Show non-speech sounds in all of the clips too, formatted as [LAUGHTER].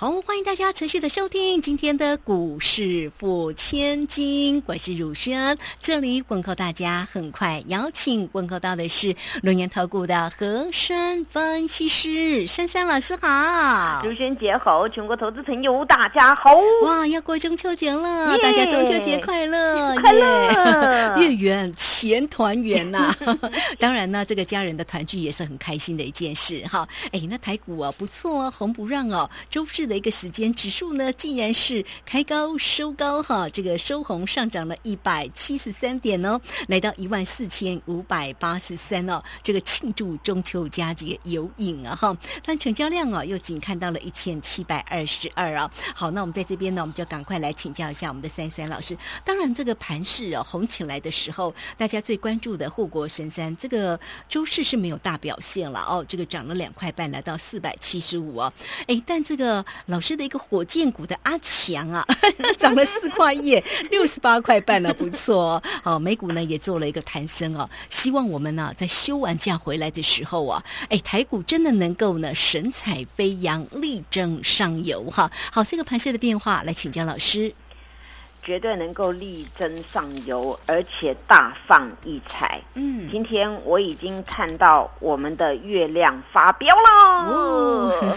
好，欢迎大家持续的收听今天的股市付千金，我是汝轩，这里问候大家。很快邀请问候到的是龙岩投顾的和山分析师珊珊老师，好，汝轩姐好，全国投资朋友大家好。哇，要过中秋节了，大家中秋节快乐，快乐，月圆钱团圆呐。[LAUGHS] 当然呢，这个家人的团聚也是很开心的一件事哈。哎，那台股啊不错啊，红不让哦，周四。的一个时间，指数呢竟然是开高收高哈，这个收红上涨了一百七十三点哦，来到一万四千五百八十三哦，这个庆祝中秋佳节有影啊哈，但成交量啊又仅看到了一千七百二十二啊。好，那我们在这边呢，我们就赶快来请教一下我们的三三老师。当然，这个盘势哦红起来的时候，大家最关注的护国神山，这个周市是没有大表现了哦，这个涨了两块半，来到四百七十五哦，哎，但这个。老师的一个火箭股的阿强啊，[LAUGHS] 涨了四块一，[LAUGHS] 六十八块半了，不错。好，美股呢也做了一个弹升哦。希望我们呢在休完假回来的时候啊，哎，台股真的能够呢神采飞扬，力争上游哈。好，这个盘势的变化，来请教老师。绝对能够力争上游，而且大放异彩。嗯，今天我已经看到我们的月亮发飙了，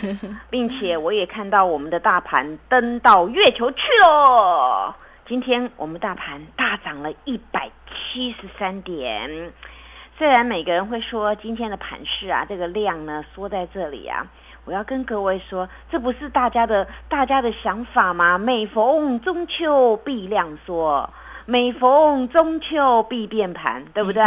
并且我也看到我们的大盘登到月球去了。今天我们大盘大涨了一百七十三点。虽然每个人会说今天的盘势啊，这个量呢缩在这里啊。我要跟各位说，这不是大家的大家的想法吗？每逢中秋必量缩，每逢中秋必变盘，对不对？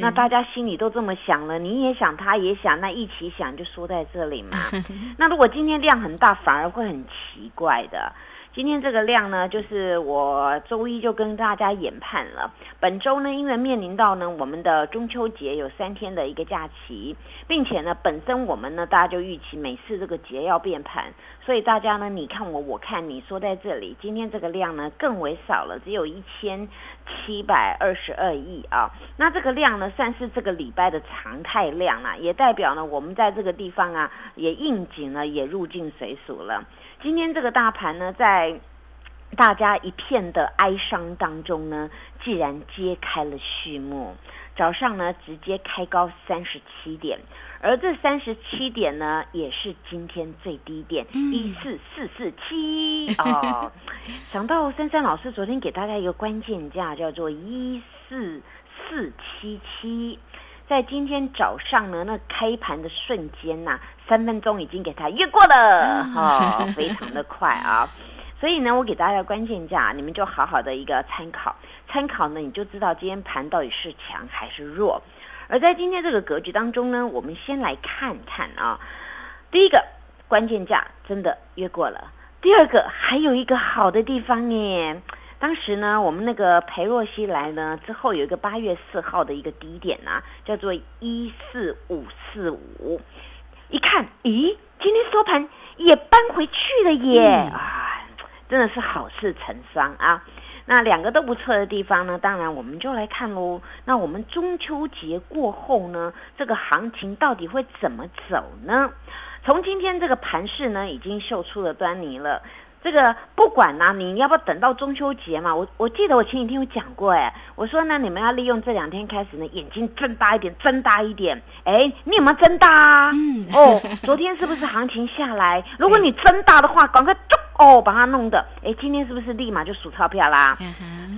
那大家心里都这么想了，你也想，他也想，那一起想就说在这里嘛。[LAUGHS] 那如果今天量很大，反而会很奇怪的。今天这个量呢，就是我周一就跟大家研判了。本周呢，因为面临到呢我们的中秋节有三天的一个假期，并且呢，本身我们呢大家就预期每次这个节要变盘，所以大家呢你看我我看你说在这里，今天这个量呢更为少了，只有一千七百二十二亿啊。那这个量呢算是这个礼拜的常态量啊，也代表呢我们在这个地方啊也应景了，也入境水俗了。今天这个大盘呢，在大家一片的哀伤当中呢，既然揭开了序幕。早上呢，直接开高三十七点，而这三十七点呢，也是今天最低点一四四四七哦。[LAUGHS] 想到珊珊老师昨天给大家一个关键价，叫做一四四七七。在今天早上呢，那开盘的瞬间呐，三分钟已经给它越过了，哈，非常的快啊。所以呢，我给大家关键价，你们就好好的一个参考，参考呢，你就知道今天盘到底是强还是弱。而在今天这个格局当中呢，我们先来看看啊，第一个关键价真的越过了，第二个还有一个好的地方耶。当时呢，我们那个裴若曦来呢之后，有一个八月四号的一个低点呐，叫做一四五四五。一看，咦，今天收盘也搬回去了耶！啊，真的是好事成双啊。那两个都不错的地方呢，当然我们就来看喽。那我们中秋节过后呢，这个行情到底会怎么走呢？从今天这个盘势呢，已经秀出了端倪了。这个不管呐，你要不要等到中秋节嘛？我我记得我前几天有讲过，哎，我说呢，你们要利用这两天开始呢，眼睛睁大一点，睁大一点。哎，你有没有睁大？嗯，哦，昨天是不是行情下来？如果你睁大的话，赶快就 [LAUGHS] 哦把它弄的。哎，今天是不是立马就数钞票啦？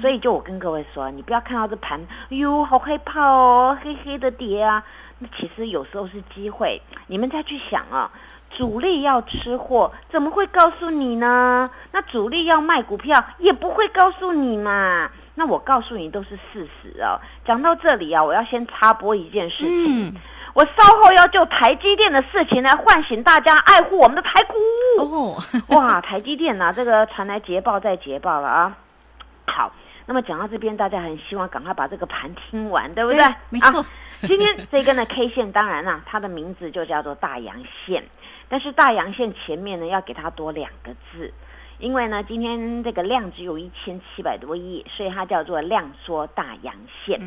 所以就我跟各位说，你不要看到这盘，哟，好害怕哦，黑黑的跌啊。那其实有时候是机会，你们再去想啊。主力要吃货，怎么会告诉你呢？那主力要卖股票，也不会告诉你嘛。那我告诉你都是事实哦。讲到这里啊，我要先插播一件事情。我稍后要就台积电的事情来唤醒大家，爱护我们的台股。哦，[LAUGHS] 哇，台积电呐，这个传来捷报再捷报了啊。好，那么讲到这边，大家很希望赶快把这个盘听完，对不对？没错。今天这根的 [LAUGHS] K 线，当然啦，它的名字就叫做大阳线，但是大阳线前面呢，要给它多两个字。因为呢，今天这个量只有一千七百多亿，所以它叫做量缩大阳线。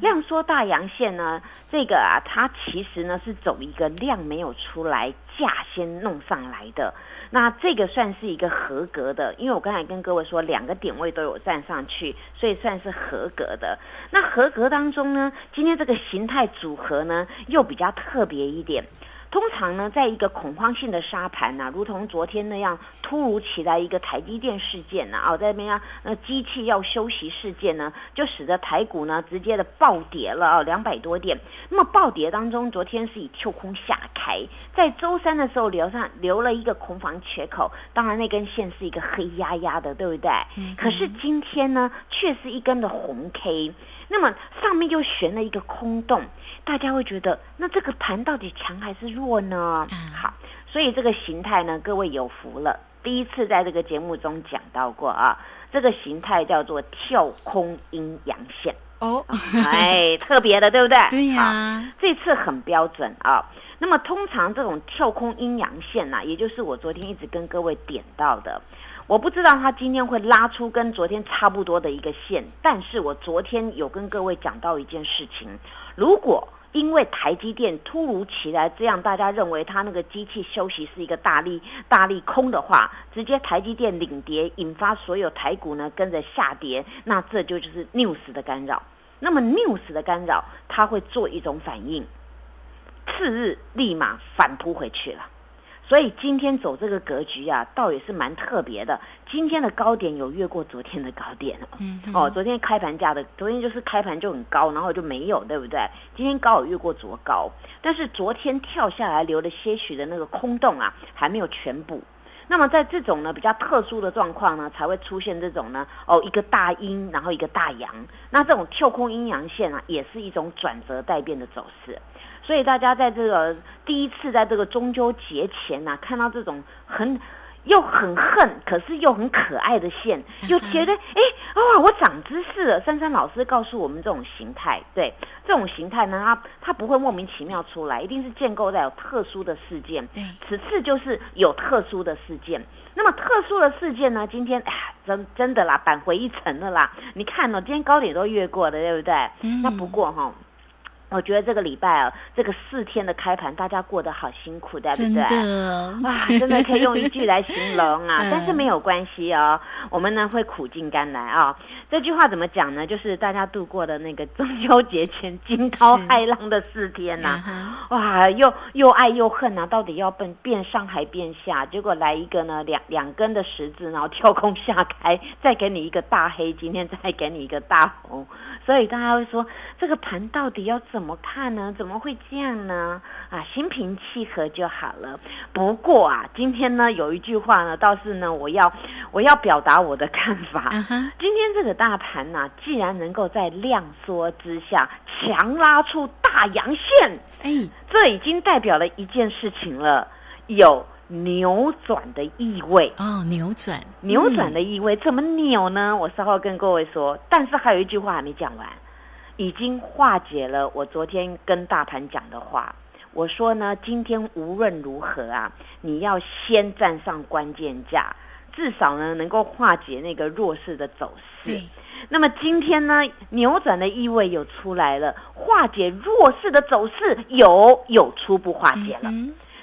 量缩大阳线呢，这个啊，它其实呢是走一个量没有出来，价先弄上来的。那这个算是一个合格的，因为我刚才跟各位说，两个点位都有站上去，所以算是合格的。那合格当中呢，今天这个形态组合呢，又比较特别一点。通常呢，在一个恐慌性的沙盘呐，如同昨天那样突如其来一个台积电事件呐，哦，在那边啊，那机器要休息事件呢，就使得台股呢直接的暴跌了啊，两百多点。那么暴跌当中，昨天是以跳空下开，在周三的时候留上留了一个空房缺口，当然那根线是一个黑压压的，对不对？可是今天呢，却是一根的红 K。那么上面又悬了一个空洞，大家会觉得那这个盘到底强还是弱呢？好，所以这个形态呢，各位有福了。第一次在这个节目中讲到过啊，这个形态叫做跳空阴阳线哦，哎，特别的，对不对？[LAUGHS] 对呀，这次很标准啊。那么通常这种跳空阴阳线呐，也就是我昨天一直跟各位点到的。我不知道它今天会拉出跟昨天差不多的一个线，但是我昨天有跟各位讲到一件事情，如果因为台积电突如其来这样，大家认为它那个机器休息是一个大力大力空的话，直接台积电领跌，引发所有台股呢跟着下跌，那这就就是 news 的干扰。那么 news 的干扰，它会做一种反应，次日立马反扑回去了。所以今天走这个格局啊，倒也是蛮特别的。今天的高点有越过昨天的高点哦。嗯。哦，昨天开盘价的，昨天就是开盘就很高，然后就没有，对不对？今天高有越过昨高，但是昨天跳下来留了些许的那个空洞啊，还没有全补。那么在这种呢比较特殊的状况呢，才会出现这种呢哦一个大阴，然后一个大阳。那这种跳空阴阳线啊，也是一种转折带变的走势。所以大家在这个第一次在这个中秋节前呐，看到这种很又很恨，可是又很可爱的线，又觉得哎哇，我长知识了。珊珊老师告诉我们这种形态，对这种形态呢，它它不会莫名其妙出来，一定是建构在有特殊的事件。此次就是有特殊的事件。那么特殊的事件呢，今天哎呀，真真的啦，扳回一城了啦。你看哦，今天高点都越过的，对不对？嗯那不过哈。我觉得这个礼拜啊，这个四天的开盘，大家过得好辛苦，对不对？哇，真的可以用一句来形容啊！[LAUGHS] 但是没有关系哦，我们呢会苦尽甘来啊。这句话怎么讲呢？就是大家度过的那个中秋节前惊涛骇浪的四天呐，哇，又又爱又恨呐，到底要变变上还变下？结果来一个呢，两两根的十字，然后跳空下开，再给你一个大黑，今天再给你一个大红，所以大家会说，这个盘到底要怎？怎么看呢？怎么会这样呢？啊，心平气和就好了。不过啊，今天呢有一句话呢，倒是呢，我要我要表达我的看法。今天这个大盘呢，既然能够在量缩之下强拉出大阳线，哎，这已经代表了一件事情了，有扭转的意味。哦，扭转，扭转的意味，怎么扭呢？我稍后跟各位说。但是还有一句话还没讲完。已经化解了我昨天跟大盘讲的话。我说呢，今天无论如何啊，你要先站上关键价，至少呢能够化解那个弱势的走势。那么今天呢，扭转的意味有出来了，化解弱势的走势有有初步化解了。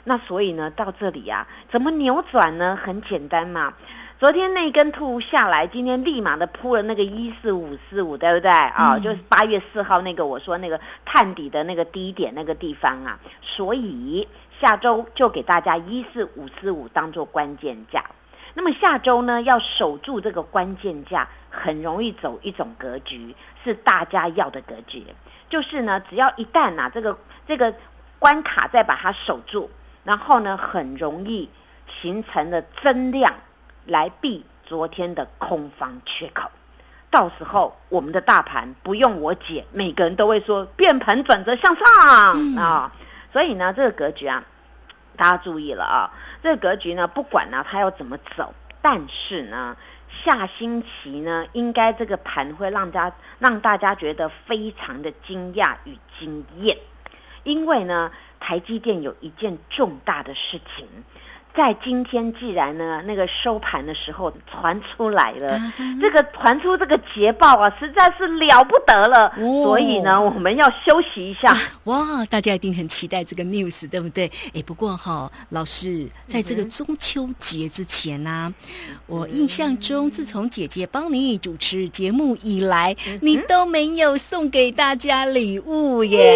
那所以呢，到这里啊，怎么扭转呢？很简单嘛。昨天那根突下来，今天立马的铺了那个一四五四五，对不对啊？就是八月四号那个我说那个探底的那个低点那个地方啊，所以下周就给大家一四五四五当做关键价。那么下周呢，要守住这个关键价，很容易走一种格局，是大家要的格局，就是呢，只要一旦呐这个这个关卡再把它守住，然后呢，很容易形成了增量。来避昨天的空方缺口，到时候我们的大盘不用我解，每个人都会说变盘转折向上啊！所以呢，这个格局啊，大家注意了啊！这个格局呢，不管呢它要怎么走，但是呢，下星期呢，应该这个盘会让大家让大家觉得非常的惊讶与惊艳，因为呢，台积电有一件重大的事情。在今天，既然呢那个收盘的时候传出来了，这个传出这个捷报啊，实在是了不得了。所以呢，我们要休息一下。哇，大家一定很期待这个 news，对不对？哎，不过哈，老师在这个中秋节之前呢，我印象中，自从姐姐帮你主持节目以来，你都没有送给大家礼物耶。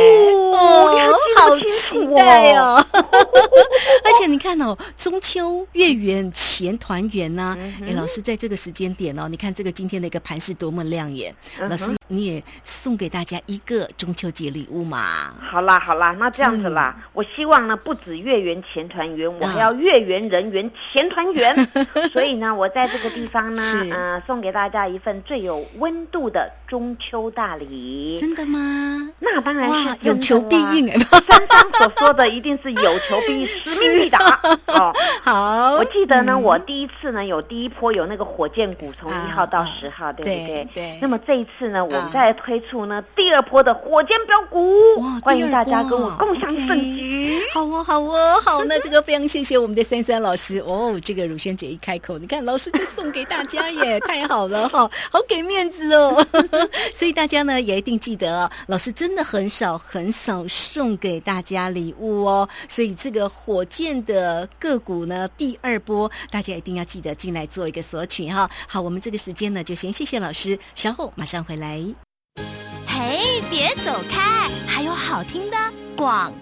哦，好期待哦！[LAUGHS] 而且你看哦。中秋月圆前团圆呐！哎，老师在这个时间点哦，你看这个今天的一个盘是多么亮眼。老师，你也送给大家一个中秋节礼物嘛？好啦好啦，那这样子啦，我希望呢不止月圆前团圆，我还要月圆人圆前团圆。[LAUGHS] 所以呢，我在这个地方呢，嗯，送给大家一份最有温度的中秋大礼。真的吗？那当然是有求必应哎！三三所说的一定是有求必应，使命必达哦。好，我记得呢，我第一次呢有第一波有那个火箭股，从一号到十号，对不对？对。那么这一次呢，我们再推出呢第二波的火箭标股，欢迎大家跟我共享盛举。好哦，好哦，好。那这个非常谢谢我们的珊珊老师哦。这个乳轩姐一开口，你看老师就送给大家耶，[LAUGHS] 太好了哈，好给面子哦。[LAUGHS] 所以大家呢也一定记得，老师真的很少很少送给大家礼物哦。所以这个火箭的个股。股呢？第二波，大家一定要记得进来做一个索取哈。好，我们这个时间呢，就先谢谢老师，稍后马上回来。哎，别走开，还有好听的广。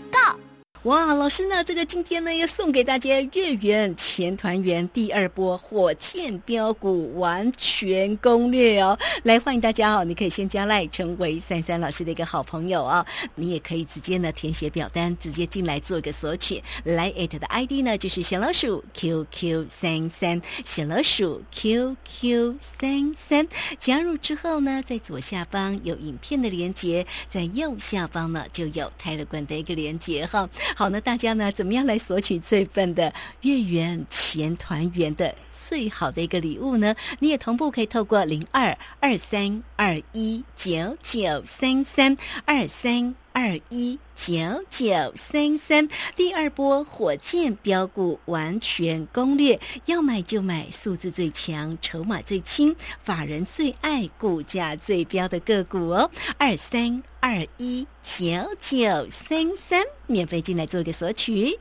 哇，老师呢？这个今天呢要送给大家月圆前团圆第二波火箭标股完全攻略哦！来欢迎大家哦，你可以先加赖成为三三老师的一个好朋友哦，你也可以直接呢填写表单，直接进来做一个索取。来艾特的 ID 呢就是小老鼠 QQ 三三，小老鼠 QQ 三三。加入之后呢，在左下方有影片的连接，在右下方呢就有泰勒管的一个连接哈。好，那大家呢，怎么样来索取这份的月圆前团圆的最好的一个礼物呢？你也同步可以透过零二二三二一九九三三二三二一九九三三第二波火箭标股完全攻略，要买就买数字最强、筹码最轻、法人最爱、股价最标的个股哦，二三。二一九九三三，免费进来做一个索取。